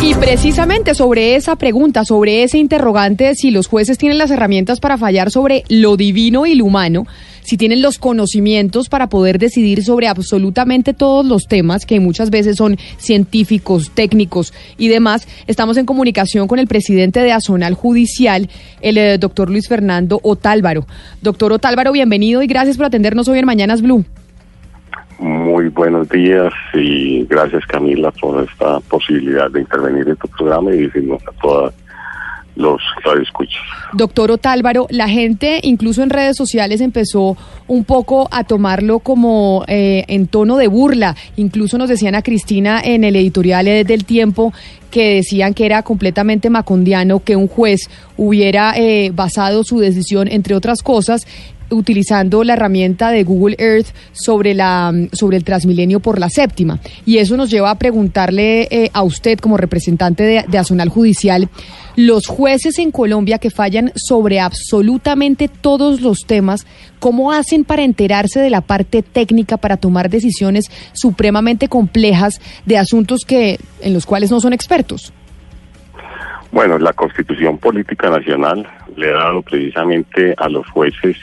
Y precisamente sobre esa pregunta, sobre ese interrogante, si los jueces tienen las herramientas para fallar sobre lo divino y lo humano, si tienen los conocimientos para poder decidir sobre absolutamente todos los temas que muchas veces son científicos, técnicos y demás, estamos en comunicación con el presidente de Azonal Judicial, el eh, doctor Luis Fernando Otálvaro. Doctor Otálvaro, bienvenido y gracias por atendernos hoy en Mañanas Blue. Muy buenos días y gracias Camila por esta posibilidad de intervenir en tu programa y decirnos a todos los escuchas. Doctor Otálvaro, la gente incluso en redes sociales empezó un poco a tomarlo como eh, en tono de burla. Incluso nos decían a Cristina en el editorial del tiempo que decían que era completamente macondiano que un juez hubiera eh, basado su decisión, entre otras cosas, utilizando la herramienta de Google Earth sobre, la, sobre el Transmilenio por la séptima. Y eso nos lleva a preguntarle eh, a usted, como representante de, de Azonal Judicial, los jueces en Colombia que fallan sobre absolutamente todos los temas, ¿cómo hacen para enterarse de la parte técnica para tomar decisiones supremamente complejas de asuntos que en los cuales no son expertos? Bueno, la Constitución Política Nacional le ha dado precisamente a los jueces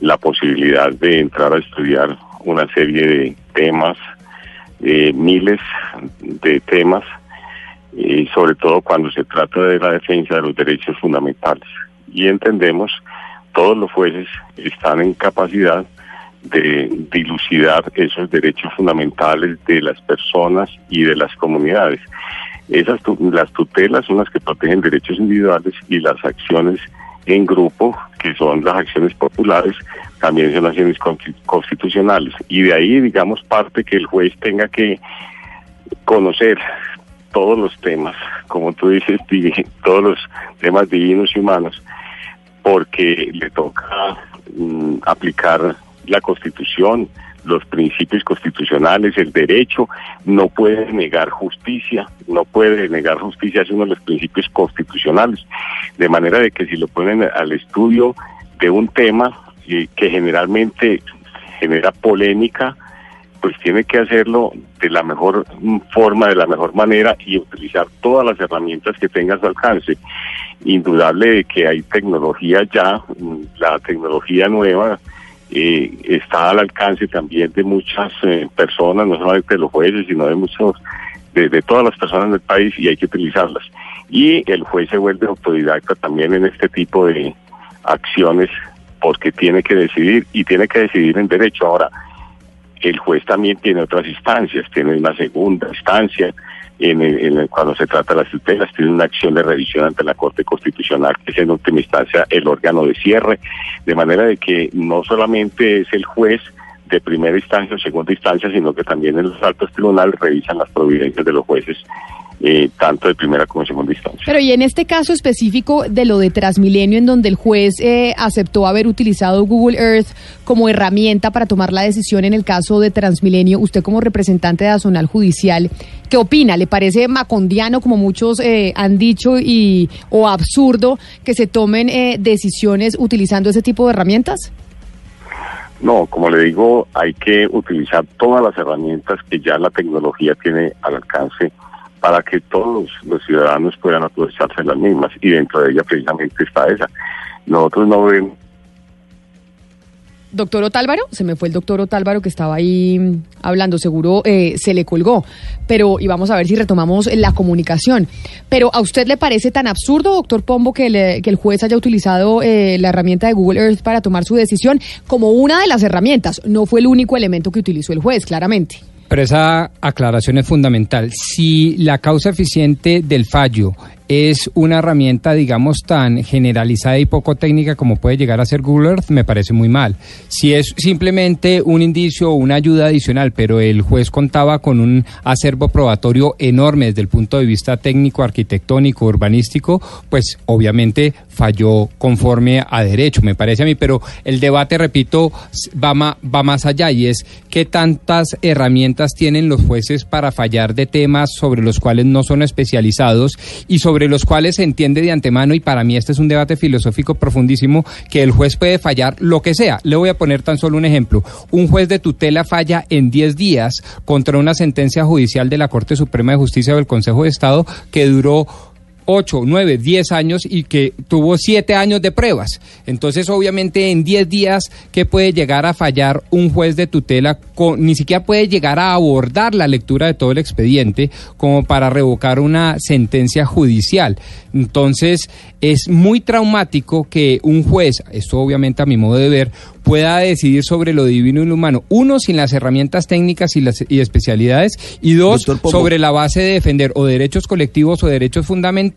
la posibilidad de entrar a estudiar una serie de temas, eh, miles de temas, y sobre todo cuando se trata de la defensa de los derechos fundamentales. Y entendemos, todos los jueces están en capacidad de dilucidar esos derechos fundamentales de las personas y de las comunidades. Esas las tutelas son las que protegen derechos individuales y las acciones en grupo, que son las acciones populares, también son acciones constitucionales. Y de ahí, digamos, parte que el juez tenga que conocer todos los temas, como tú dices, todos los temas divinos y humanos, porque le toca mm, aplicar la constitución, los principios constitucionales, el derecho, no puede negar justicia, no puede negar justicia, es uno de los principios constitucionales. De manera de que si lo ponen al estudio de un tema eh, que generalmente genera polémica, pues tiene que hacerlo de la mejor forma, de la mejor manera y utilizar todas las herramientas que tenga a su alcance. Indudable de que hay tecnología ya, la tecnología nueva, eh, está al alcance también de muchas eh, personas, no solamente de los jueces, sino de muchos, de, todas las personas del país y hay que utilizarlas. Y el juez se vuelve autodidacta también en este tipo de acciones porque tiene que decidir y tiene que decidir en derecho. Ahora, el juez también tiene otras instancias, tiene una segunda instancia, en, cuando se trata de las tutelas, tiene una acción de revisión ante la Corte Constitucional, que es en última instancia el órgano de cierre, de manera de que no solamente es el juez de primera instancia o segunda instancia, sino que también en los altos tribunales revisan las providencias de los jueces eh, tanto de primera como de segunda instancia. Pero y en este caso específico de lo de Transmilenio, en donde el juez eh, aceptó haber utilizado Google Earth como herramienta para tomar la decisión en el caso de Transmilenio, usted como representante de Azonal Judicial, ¿qué opina? ¿Le parece macondiano, como muchos eh, han dicho, y o absurdo que se tomen decisiones utilizando ese tipo de herramientas? No, como le digo, hay que utilizar todas las herramientas que ya la tecnología tiene al alcance para que todos los ciudadanos puedan aprovecharse las mismas y dentro de ella precisamente está esa. Nosotros no vemos Doctor Otálvaro, se me fue el doctor Otálvaro que estaba ahí hablando, seguro eh, se le colgó, pero y vamos a ver si retomamos la comunicación. Pero ¿a usted le parece tan absurdo, doctor Pombo, que, el juez haya utilizado eh, la herramienta de Google Earth para tomar su decisión como una de las herramientas? No fue el único elemento que utilizó el juez, claramente. Pero esa aclaración es fundamental. Si la causa eficiente del fallo es una herramienta, digamos, tan generalizada y poco técnica como puede llegar a ser Google Earth, me parece muy mal. Si es simplemente un indicio o una ayuda adicional, pero el juez contaba con un acervo probatorio enorme desde el punto de vista técnico, arquitectónico, urbanístico, pues obviamente falló conforme a derecho, me parece a mí, pero el debate, repito, va, va más allá y es qué tantas herramientas tienen los jueces para fallar de temas sobre los cuales no son especializados y sobre sobre los cuales se entiende de antemano, y para mí este es un debate filosófico profundísimo, que el juez puede fallar lo que sea. Le voy a poner tan solo un ejemplo. Un juez de tutela falla en 10 días contra una sentencia judicial de la Corte Suprema de Justicia del Consejo de Estado que duró 8, 9, 10 años y que tuvo 7 años de pruebas. Entonces, obviamente, en 10 días, ¿qué puede llegar a fallar un juez de tutela? Con, ni siquiera puede llegar a abordar la lectura de todo el expediente como para revocar una sentencia judicial. Entonces, es muy traumático que un juez, esto obviamente a mi modo de ver, pueda decidir sobre lo divino y lo humano. Uno, sin las herramientas técnicas y, las, y especialidades. Y dos, sobre la base de defender o derechos colectivos o derechos fundamentales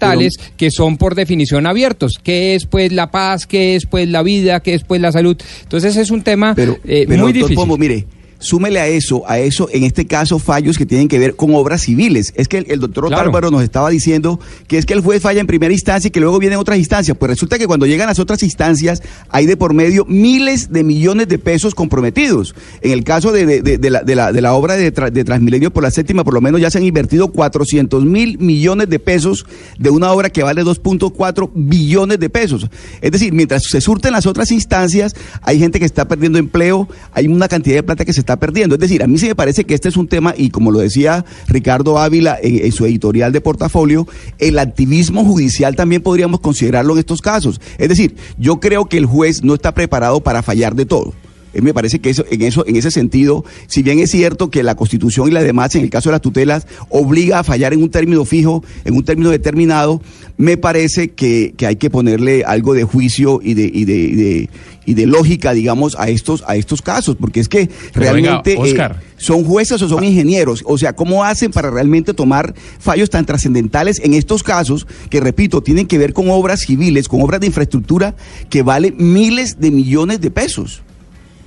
que son por definición abiertos. ¿Qué es pues la paz? ¿Qué es pues la vida? ¿Qué es pues la salud? Entonces es un tema eh, muy difícil. mire, súmele a eso, a eso, en este caso, fallos que tienen que ver con obras civiles. Es que el, doctor Otálvaro nos estaba diciendo que es que el juez falla en primera instancia y que luego vienen otras instancias. Pues resulta que cuando llegan las otras instancias hay de por medio miles de millones de pesos comprometidos. En el caso de, la, de la, de la obra de, de, Transmilenio por la séptima, por lo menos ya se han invertido 400 mil millones de pesos de una obra que vale 2.4 billones de pesos. Es decir, mientras se surten las otras instancias, hay gente que está perdiendo empleo, hay una cantidad de plata que se está perdiendo. Es decir, a mí sí me parece que este es un tema, y como lo decía Ricardo Ávila en, su editorial de portafolio, el activismo judicial también podríamos considerarlo en estos casos. Es decir, yo creo que el juez no está preparado para fallar de todo. Eh, me parece que eso, en eso, en ese sentido, si bien es cierto que la Constitución y la demás, en el caso de las tutelas, obliga a fallar en un término fijo, en un término determinado, me parece que, hay que ponerle algo de juicio y de, y de, y de, lógica, digamos, a estos, a estos casos, porque es que realmente eh, son jueces o son ingenieros, o sea, ¿cómo hacen para realmente tomar fallos tan trascendentales en estos casos que, repito, tienen que ver con obras civiles, con obras de infraestructura que valen miles de millones de pesos?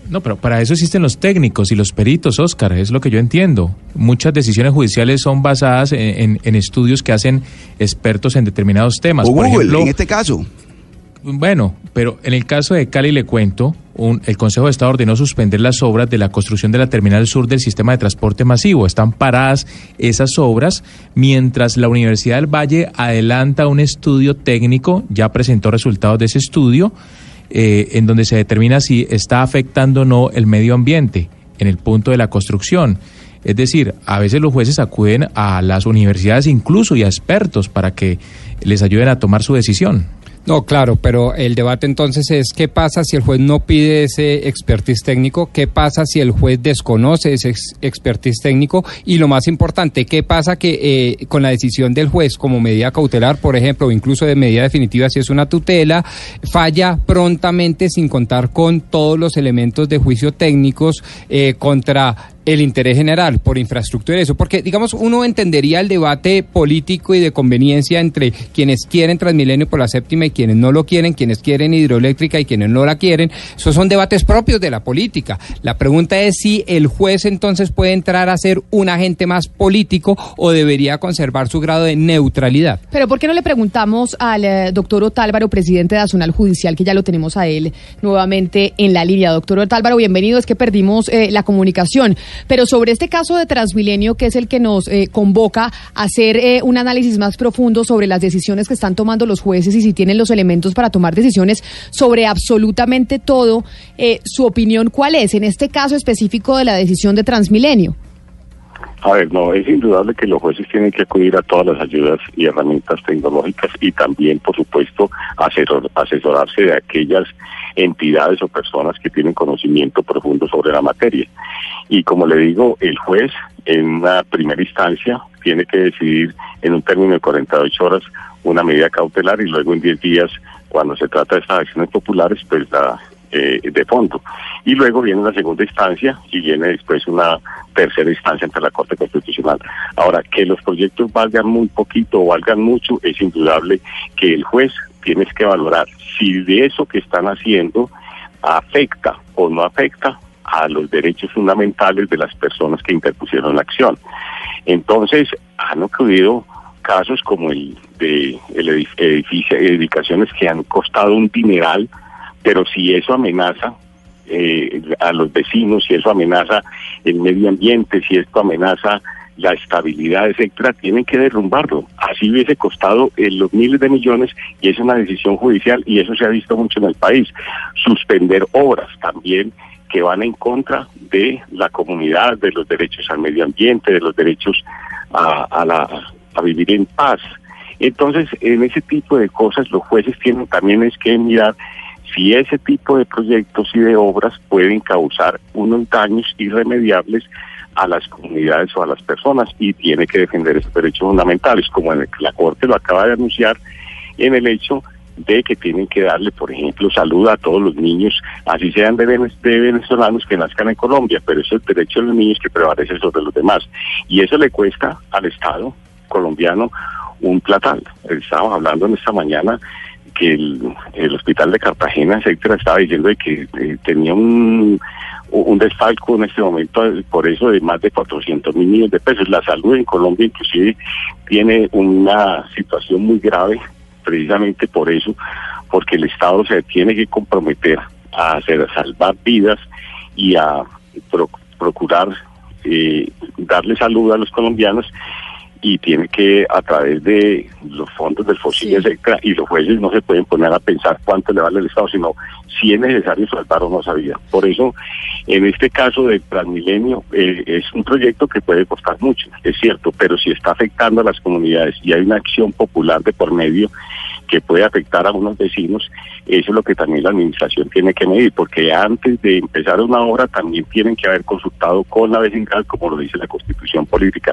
No, pero para eso existen los técnicos y los peritos, Oscar, es lo que yo entiendo. Muchas decisiones judiciales son basadas en, estudios que hacen expertos en determinados temas. O Por ejemplo, en este caso. Bueno, pero en el caso de Cali le cuento, el Consejo de Estado ordenó suspender las obras de la construcción de la terminal sur del sistema de transporte masivo. Están paradas esas obras mientras la Universidad del Valle adelanta un estudio técnico, ya presentó resultados de ese estudio eh, en donde se determina si está afectando o no el medio ambiente en el punto de la construcción. Es decir, a veces los jueces acuden a las universidades incluso y a expertos para que les ayuden a tomar su decisión. No, claro, pero el debate entonces es qué pasa si el juez no pide ese expertise técnico, qué pasa si el juez desconoce ese expertise técnico y lo más importante, qué pasa que eh, con la decisión del juez como medida cautelar, por ejemplo, o incluso de medida definitiva si es una tutela, falla prontamente sin contar con todos los elementos de juicio técnicos eh, contra el interés general por infraestructura y eso, porque digamos uno entendería el debate político y de conveniencia entre quienes quieren Transmilenio por la séptima y quienes no lo quieren, quienes quieren hidroeléctrica y quienes no la quieren, esos son debates propios de la política. La pregunta es si el juez entonces puede entrar a ser un agente más político o debería conservar su grado de neutralidad. Pero ¿por qué no le preguntamos al eh, doctor Otálvaro, presidente de Azonal Judicial, que ya lo tenemos a él nuevamente en la línea? Doctor Otálvaro, bienvenido, es que perdimos eh, la comunicación. Pero sobre este caso de Transmilenio, que es el que nos eh, convoca a hacer eh, un análisis más profundo sobre las decisiones que están tomando los jueces y si tienen los elementos para tomar decisiones sobre absolutamente todo, eh, su opinión, ¿cuál es en este caso específico de la decisión de Transmilenio? A ver, no, es indudable que los jueces tienen que acudir a todas las ayudas y herramientas tecnológicas y también, por supuesto, asesorarse de aquellas entidades o personas que tienen conocimiento profundo sobre la materia. Y como le digo, el juez en una primera instancia tiene que decidir en un término de 48 horas una medida cautelar y luego en 10 días, cuando se trata de estas acciones populares, pues la eh, de fondo. Y luego viene la segunda instancia y viene después una tercera instancia ante la Corte Constitucional. Ahora, que los proyectos valgan muy poquito o valgan mucho, es indudable que el juez tiene que valorar si de eso que están haciendo afecta o no afecta a los derechos fundamentales de las personas que interpusieron la acción. Entonces, han ocurrido casos como el de el edificio, edificaciones que han costado un dineral, pero si eso amenaza eh, a los vecinos, si eso amenaza el medio ambiente, si esto amenaza la estabilidad, etcétera, tienen que derrumbarlo. Así hubiese costado eh, los miles de millones y es una decisión judicial y eso se ha visto mucho en el país. Suspender obras también que van en contra de la comunidad, de los derechos al medio ambiente, de los derechos a, a, la, a vivir en paz. Entonces, en ese tipo de cosas los jueces tienen también es que mirar si ese tipo de proyectos y de obras pueden causar unos daños irremediables a las comunidades o a las personas y tiene que defender esos derechos fundamentales, como la Corte lo acaba de anunciar en el hecho de que tienen que darle, por ejemplo, salud a todos los niños, así sean de, venezolanos que nazcan en Colombia, pero eso es el derecho de los niños que prevalece sobre los demás. Y eso le cuesta al Estado colombiano un platal. Estábamos hablando en esta mañana el, hospital de Cartagena, etcétera, estaba diciendo de que eh, tenía un, un desfalco en este momento, por eso de más de 400 mil millones de pesos. La salud en Colombia inclusive tiene una situación muy grave precisamente por eso, porque el Estado se tiene que comprometer a hacer salvar vidas y a procurar eh, darle salud a los colombianos y tiene que a través de los fondos del fósil, etcétera, y los jueces no se pueden poner a pensar cuánto le vale el Estado, sino si es necesario salvar o no sabía. Por eso, en este caso del Transmilenio, eh, es un proyecto que puede costar mucho, es cierto, pero si está afectando a las comunidades y hay una acción popular de por medio, que puede afectar a unos vecinos, eso es lo que también la administración tiene que medir, porque antes de empezar una obra también tienen que haber consultado con la vecindad, como lo dice la constitución política.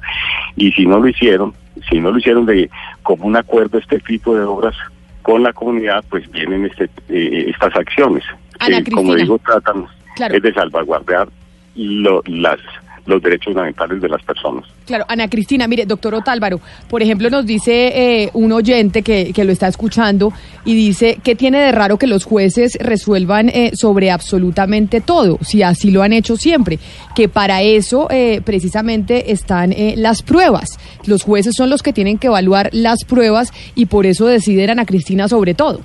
Y si no lo hicieron, si no lo hicieron de como un acuerdo este tipo de obras con la comunidad, pues vienen este, eh, estas acciones, que como digo, tratan es de salvaguardar lo, las los derechos fundamentales de las personas. Claro, Ana Cristina, mire, doctor Otálvaro, por ejemplo, nos dice eh, un oyente que, que, lo está escuchando y dice que tiene de raro que los jueces resuelvan eh, sobre absolutamente todo, si así lo han hecho siempre, que para eso eh, precisamente están las pruebas. Los jueces son los que tienen que evaluar las pruebas y por eso deciden Ana Cristina sobre todo.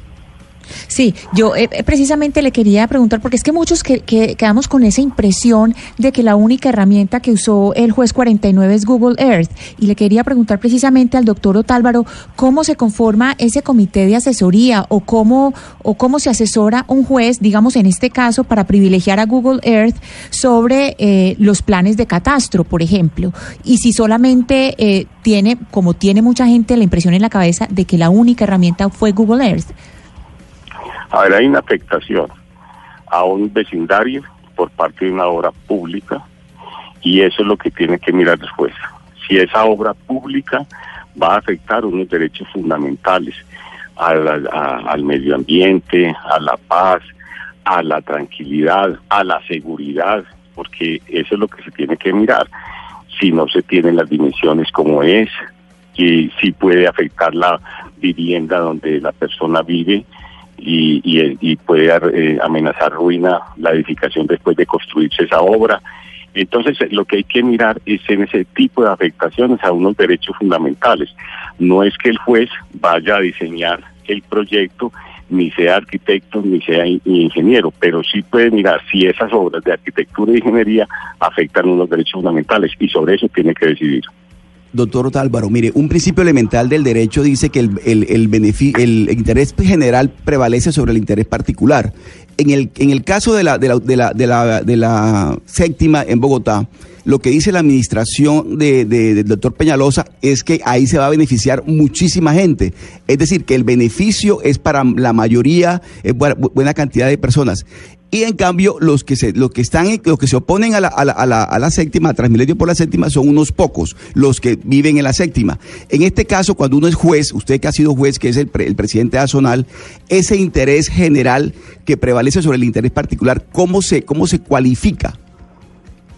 Sí, yo eh, eh, precisamente le quería preguntar, porque es que muchos que, quedamos con esa impresión de que la única herramienta que usó el juez 49 es Google Earth. Y le quería preguntar precisamente al doctor Otálvaro cómo se conforma ese comité de asesoría o cómo, o cómo se asesora un juez, digamos en este caso, para privilegiar a Google Earth sobre eh, los planes de catastro, por ejemplo. Y si solamente tiene, como tiene mucha gente, la impresión en la cabeza de que la única herramienta fue Google Earth. Hay una afectación a un vecindario por parte de una obra pública y eso es lo que tiene que mirar después. Si esa obra pública va a afectar unos derechos fundamentales al medio ambiente, a la paz, a la tranquilidad, a la seguridad, porque eso es lo que se tiene que mirar. Si no se tienen las dimensiones como es, y si puede afectar la vivienda donde la persona vive, y, y, puede eh, amenazar ruina la edificación después de construirse esa obra. Entonces, lo que hay que mirar es en ese tipo de afectaciones a unos derechos fundamentales. No es que el juez vaya a diseñar el proyecto, ni sea arquitecto, ni sea ingeniero, pero sí puede mirar si esas obras de arquitectura e ingeniería afectan unos derechos fundamentales y sobre eso tiene que decidir. Doctor Otálvaro, mire, un principio elemental del derecho dice que el, el, el, interés general prevalece sobre el interés particular. En el, en el caso de la, de la, de la, de la, de la séptima en Bogotá, lo que dice la administración de, del doctor Peñalosa es que ahí se va a beneficiar muchísima gente. Es decir, que el beneficio es para la mayoría, es buena cantidad de personas. Y en cambio los que se, los que están, los que se oponen a la, a la, a la, a la séptima, a Transmilenio por la séptima, son unos pocos, los que viven en la séptima. En este caso, cuando uno es juez, usted que ha sido juez, que es el, pre- el presidente de Azonal, ese interés general que prevalece sobre el interés particular, ¿cómo se, cómo se cualifica?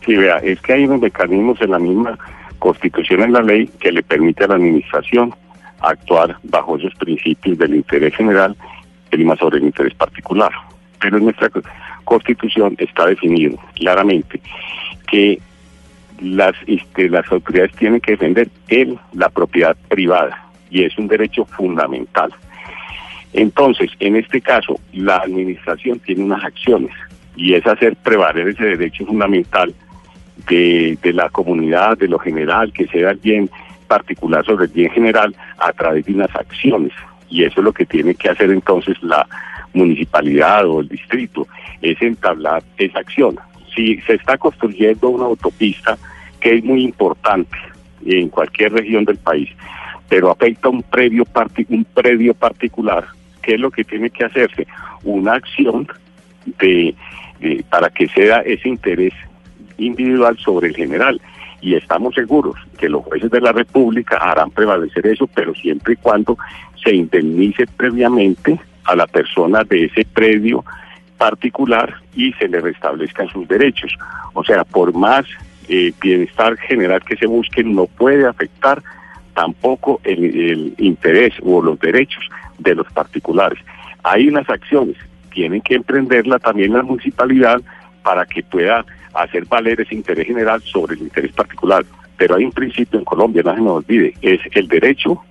Sí, vea, es que hay unos mecanismos en la misma constitución, en la ley, que le permite a la administración actuar bajo esos principios del interés general prima sobre el interés particular. Pero en nuestra co- constitución está definido claramente que las, este, las autoridades tienen que defender el, la propiedad privada y es un derecho fundamental. Entonces, en este caso, la administración tiene unas acciones y es hacer prevaler ese derecho fundamental de, de la comunidad, de lo general, que sea el bien particular sobre el bien general a través de unas acciones. Y eso es lo que tiene que hacer entonces la municipalidad o el distrito, es entablar esa acción. Si se está construyendo una autopista que es muy importante en cualquier región del país, pero afecta un parti- un predio particular, ¿qué es lo que tiene que hacerse? Una acción de, de- para que sea ese interés individual sobre el general. Y estamos seguros que los jueces de la República harán prevalecer eso, pero siempre y cuando se indemnice previamente a la persona de ese predio particular y se le restablezcan sus derechos. O sea, por más eh, bienestar general que se busque, no puede afectar tampoco el, el interés o los derechos de los particulares. Hay unas acciones, tienen que emprenderla también la municipalidad para que pueda hacer valer ese interés general sobre el interés particular. Pero hay un principio en Colombia, no se nos olvide, es el derecho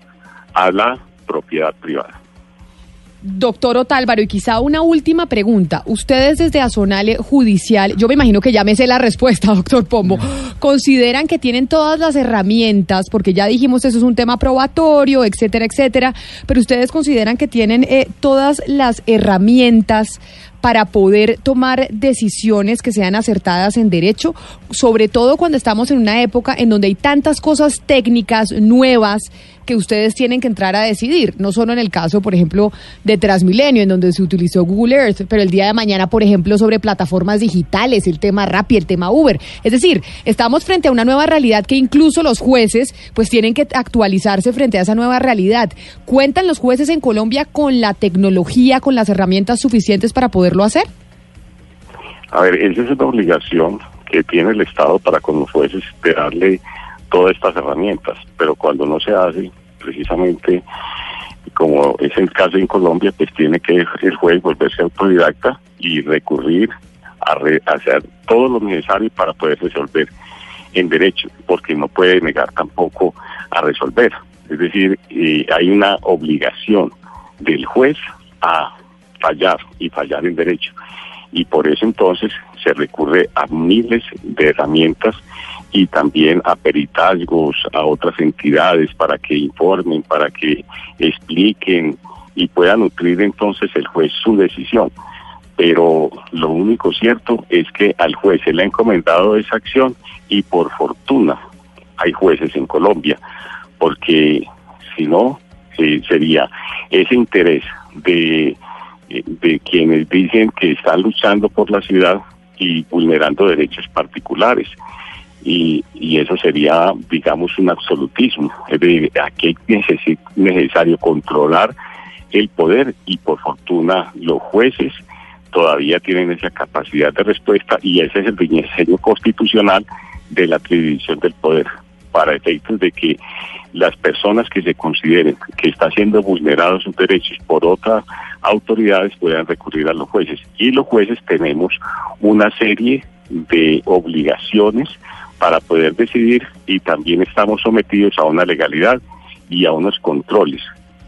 a la propiedad privada. Doctor Otálvaro, y quizá una última pregunta. Ustedes desde Azonale Judicial, yo me imagino que ya me sé la respuesta, doctor Pombo, consideran que tienen todas las herramientas, porque ya dijimos eso es un tema probatorio, etcétera, etcétera, pero ustedes consideran que tienen eh, todas las herramientas para poder tomar decisiones que sean acertadas en derecho, sobre todo cuando estamos en una época en donde hay tantas cosas técnicas nuevas que ustedes tienen que entrar a decidir, no solo en el caso, por ejemplo, de Transmilenio, en donde se utilizó Google Earth, pero el día de mañana, por ejemplo, sobre plataformas digitales, el tema Rappi, el tema Uber. Es decir, estamos frente a una nueva realidad que incluso los jueces pues tienen que actualizarse frente a esa nueva realidad. ¿Cuentan los jueces en Colombia con la tecnología, con las herramientas suficientes para poderlo hacer? A ver, esa es una obligación que tiene el Estado para con los jueces de darle todas estas herramientas, pero cuando no se hace, precisamente como es el caso en Colombia, pues tiene que el juez volverse autodidacta y recurrir a, re- hacer todo lo necesario para poder resolver en derecho, porque no puede negar tampoco a resolver. Es decir, eh, hay una obligación del juez a fallar y fallar en derecho. Y por eso entonces se recurre a miles de herramientas y también a peritazgos, a otras entidades para que informen, para que expliquen y pueda nutrir entonces el juez su decisión. Pero lo único cierto es que al juez se le ha encomendado esa acción y por fortuna hay jueces en Colombia, porque si no, sería ese interés de, eh, de quienes dicen que están luchando por la ciudad y vulnerando derechos particulares. Y, y eso sería, digamos, un absolutismo. Es decir, aquí es necesario controlar el poder y por fortuna los jueces todavía tienen esa capacidad de respuesta y ese es el diseño constitucional de la atribución del poder para efectos de que las personas que se consideren que están siendo vulnerados sus derechos por otras autoridades puedan recurrir a los jueces. Y los jueces tenemos una serie de obligaciones para poder decidir y también estamos sometidos a una legalidad y a unos controles.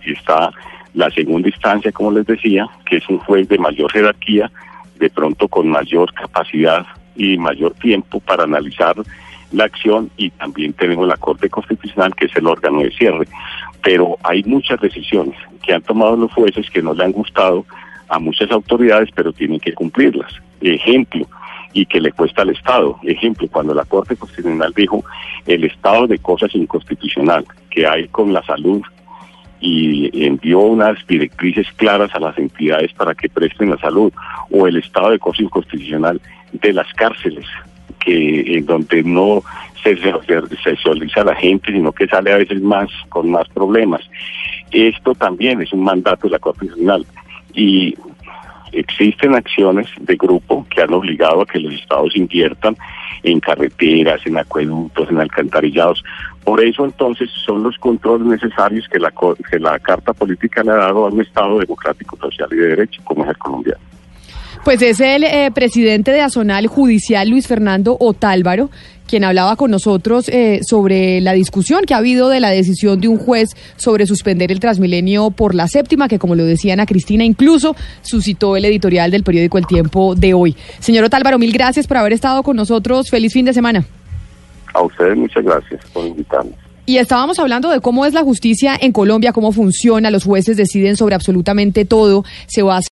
Está la segunda instancia, como les decía, que es un juez de mayor jerarquía, de pronto con mayor capacidad y mayor tiempo para analizar la acción y también tenemos la Corte Constitucional, que es el órgano de cierre. Pero hay muchas decisiones que han tomado los jueces que no le han gustado a muchas autoridades, pero tienen que cumplirlas. Ejemplo, y que le cuesta al Estado. Ejemplo, cuando la Corte Constitucional dijo el estado de cosas inconstitucional que hay con la salud y envió unas directrices claras a las entidades para que presten la salud o el estado de cosa inconstitucional de las cárceles que en donde no se sexualiza la gente sino que sale a veces más con más problemas esto también es un mandato de la Corte Nacional y existen acciones de grupo que han obligado a que los estados inviertan en carreteras, en acueductos, en alcantarillados. Por eso entonces son los controles necesarios que la, que la Carta Política le ha dado a un Estado democrático, social y de derecho como es el colombiano. Pues es el eh, presidente de Azonal Judicial, Luis Fernando Otálvaro, quien hablaba con nosotros eh, sobre la discusión que ha habido de la decisión de un juez sobre suspender el Transmilenio por la séptima, que como lo decía Ana Cristina, incluso suscitó el editorial del periódico El Tiempo de hoy. Señor Otálvaro, mil gracias por haber estado con nosotros. Feliz fin de semana. A ustedes muchas gracias por invitarnos. Y estábamos hablando de cómo es la justicia en Colombia, cómo funciona, los jueces deciden sobre absolutamente todo, se va a